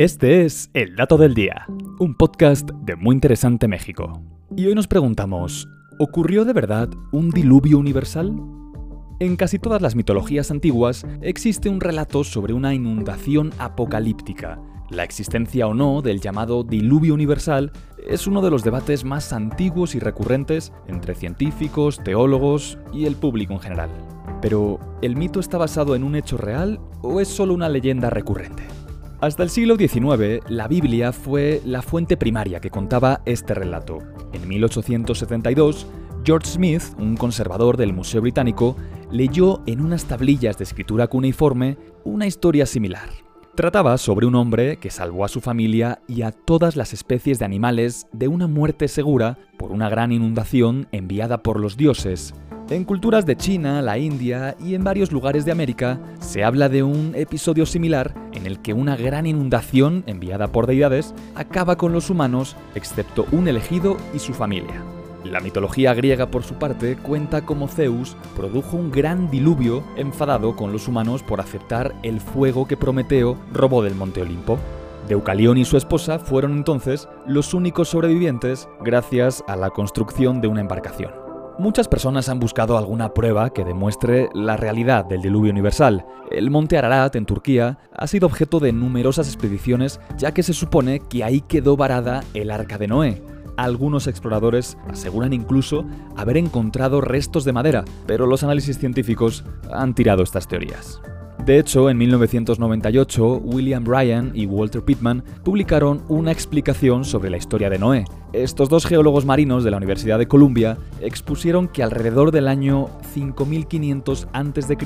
Este es El Dato del Día, un podcast de Muy Interesante México. Y hoy nos preguntamos, ¿ocurrió de verdad un diluvio universal? En casi todas las mitologías antiguas existe un relato sobre una inundación apocalíptica. La existencia o no del llamado diluvio universal es uno de los debates más antiguos y recurrentes entre científicos, teólogos y el público en general. Pero, ¿el mito está basado en un hecho real o es solo una leyenda recurrente? Hasta el siglo XIX, la Biblia fue la fuente primaria que contaba este relato. En 1872, George Smith, un conservador del Museo Británico, leyó en unas tablillas de escritura cuneiforme una historia similar. Trataba sobre un hombre que salvó a su familia y a todas las especies de animales de una muerte segura por una gran inundación enviada por los dioses. En culturas de China, la India y en varios lugares de América se habla de un episodio similar en el que una gran inundación enviada por deidades acaba con los humanos excepto un elegido y su familia. La mitología griega, por su parte, cuenta cómo Zeus produjo un gran diluvio enfadado con los humanos por aceptar el fuego que Prometeo robó del Monte Olimpo. Deucalión y su esposa fueron entonces los únicos sobrevivientes gracias a la construcción de una embarcación. Muchas personas han buscado alguna prueba que demuestre la realidad del diluvio universal. El monte Ararat, en Turquía, ha sido objeto de numerosas expediciones, ya que se supone que ahí quedó varada el arca de Noé. Algunos exploradores aseguran incluso haber encontrado restos de madera, pero los análisis científicos han tirado estas teorías. De hecho, en 1998, William Bryan y Walter Pittman publicaron una explicación sobre la historia de Noé, estos dos geólogos marinos de la Universidad de Columbia expusieron que alrededor del año 5500 a.C.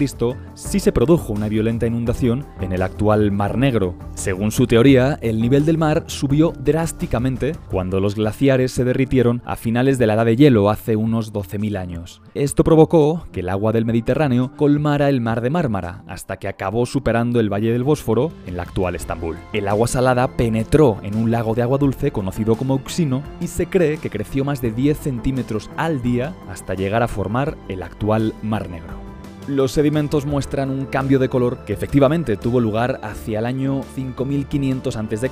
sí se produjo una violenta inundación en el actual Mar Negro. Según su teoría, el nivel del mar subió drásticamente cuando los glaciares se derritieron a finales de la Edad de Hielo hace unos 12.000 años. Esto provocó que el agua del Mediterráneo colmara el mar de Mármara hasta que acabó superando el Valle del Bósforo en la actual Estambul. El agua salada penetró en un lago de agua dulce conocido como Euxino y se cree que creció más de 10 centímetros al día hasta llegar a formar el actual Mar Negro. Los sedimentos muestran un cambio de color que efectivamente tuvo lugar hacia el año 5500 a.C.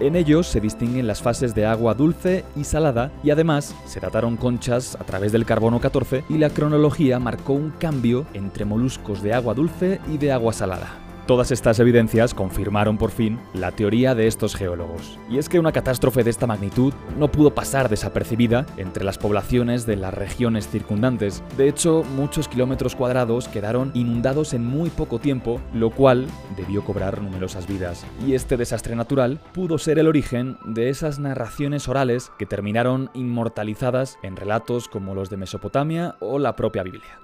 En ellos se distinguen las fases de agua dulce y salada y además se dataron conchas a través del carbono 14 y la cronología marcó un cambio entre moluscos de agua dulce y de agua salada. Todas estas evidencias confirmaron por fin la teoría de estos geólogos. Y es que una catástrofe de esta magnitud no pudo pasar desapercibida entre las poblaciones de las regiones circundantes. De hecho, muchos kilómetros cuadrados quedaron inundados en muy poco tiempo, lo cual debió cobrar numerosas vidas. Y este desastre natural pudo ser el origen de esas narraciones orales que terminaron inmortalizadas en relatos como los de Mesopotamia o la propia Biblia.